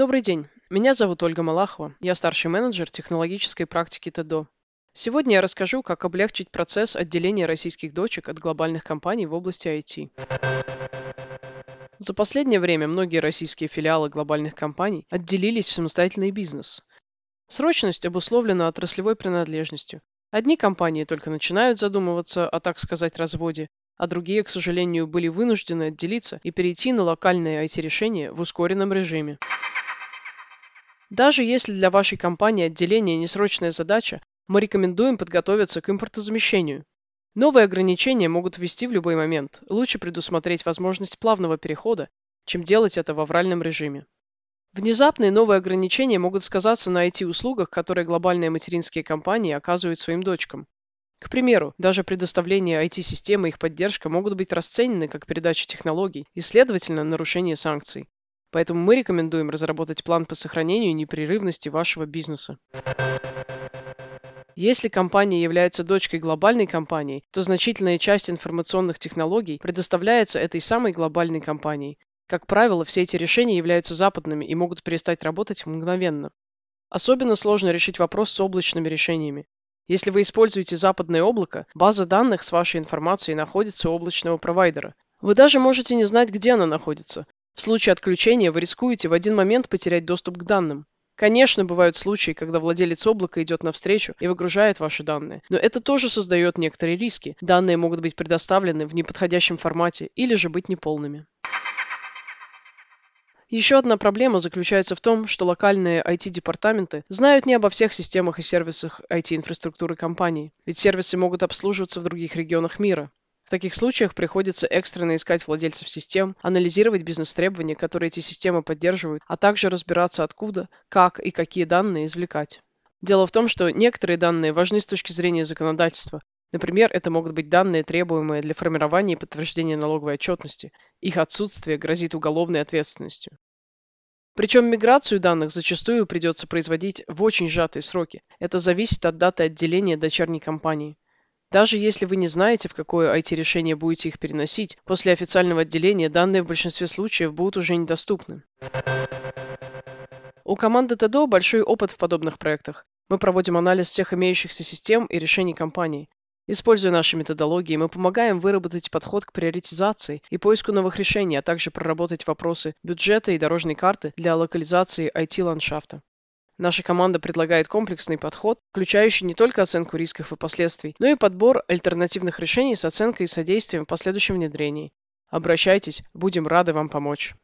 Добрый день. Меня зовут Ольга Малахова. Я старший менеджер технологической практики ТЭДО. Сегодня я расскажу, как облегчить процесс отделения российских дочек от глобальных компаний в области IT. За последнее время многие российские филиалы глобальных компаний отделились в самостоятельный бизнес. Срочность обусловлена отраслевой принадлежностью. Одни компании только начинают задумываться о, так сказать, разводе, а другие, к сожалению, были вынуждены отделиться и перейти на локальные IT-решения в ускоренном режиме. Даже если для вашей компании отделение не срочная задача, мы рекомендуем подготовиться к импортозамещению. Новые ограничения могут ввести в любой момент. Лучше предусмотреть возможность плавного перехода, чем делать это в авральном режиме. Внезапные новые ограничения могут сказаться на IT-услугах, которые глобальные материнские компании оказывают своим дочкам. К примеру, даже предоставление IT-системы и их поддержка могут быть расценены как передача технологий и, следовательно, нарушение санкций. Поэтому мы рекомендуем разработать план по сохранению непрерывности вашего бизнеса. Если компания является дочкой глобальной компании, то значительная часть информационных технологий предоставляется этой самой глобальной компанией. Как правило, все эти решения являются западными и могут перестать работать мгновенно. Особенно сложно решить вопрос с облачными решениями. Если вы используете западное облако, база данных с вашей информацией находится у облачного провайдера. Вы даже можете не знать, где она находится, в случае отключения вы рискуете в один момент потерять доступ к данным. Конечно, бывают случаи, когда владелец облака идет навстречу и выгружает ваши данные, но это тоже создает некоторые риски. Данные могут быть предоставлены в неподходящем формате или же быть неполными. Еще одна проблема заключается в том, что локальные IT-департаменты знают не обо всех системах и сервисах IT-инфраструктуры компании, ведь сервисы могут обслуживаться в других регионах мира. В таких случаях приходится экстренно искать владельцев систем, анализировать бизнес-требования, которые эти системы поддерживают, а также разбираться откуда, как и какие данные извлекать. Дело в том, что некоторые данные важны с точки зрения законодательства. Например, это могут быть данные, требуемые для формирования и подтверждения налоговой отчетности. Их отсутствие грозит уголовной ответственностью. Причем миграцию данных зачастую придется производить в очень сжатые сроки. Это зависит от даты отделения дочерней компании. Даже если вы не знаете, в какое IT-решение будете их переносить, после официального отделения данные в большинстве случаев будут уже недоступны. У команды ТДО большой опыт в подобных проектах. Мы проводим анализ всех имеющихся систем и решений компании. Используя наши методологии, мы помогаем выработать подход к приоритизации и поиску новых решений, а также проработать вопросы бюджета и дорожной карты для локализации IT-ландшафта. Наша команда предлагает комплексный подход, включающий не только оценку рисков и последствий, но и подбор альтернативных решений с оценкой и содействием в последующем внедрении. Обращайтесь, будем рады вам помочь.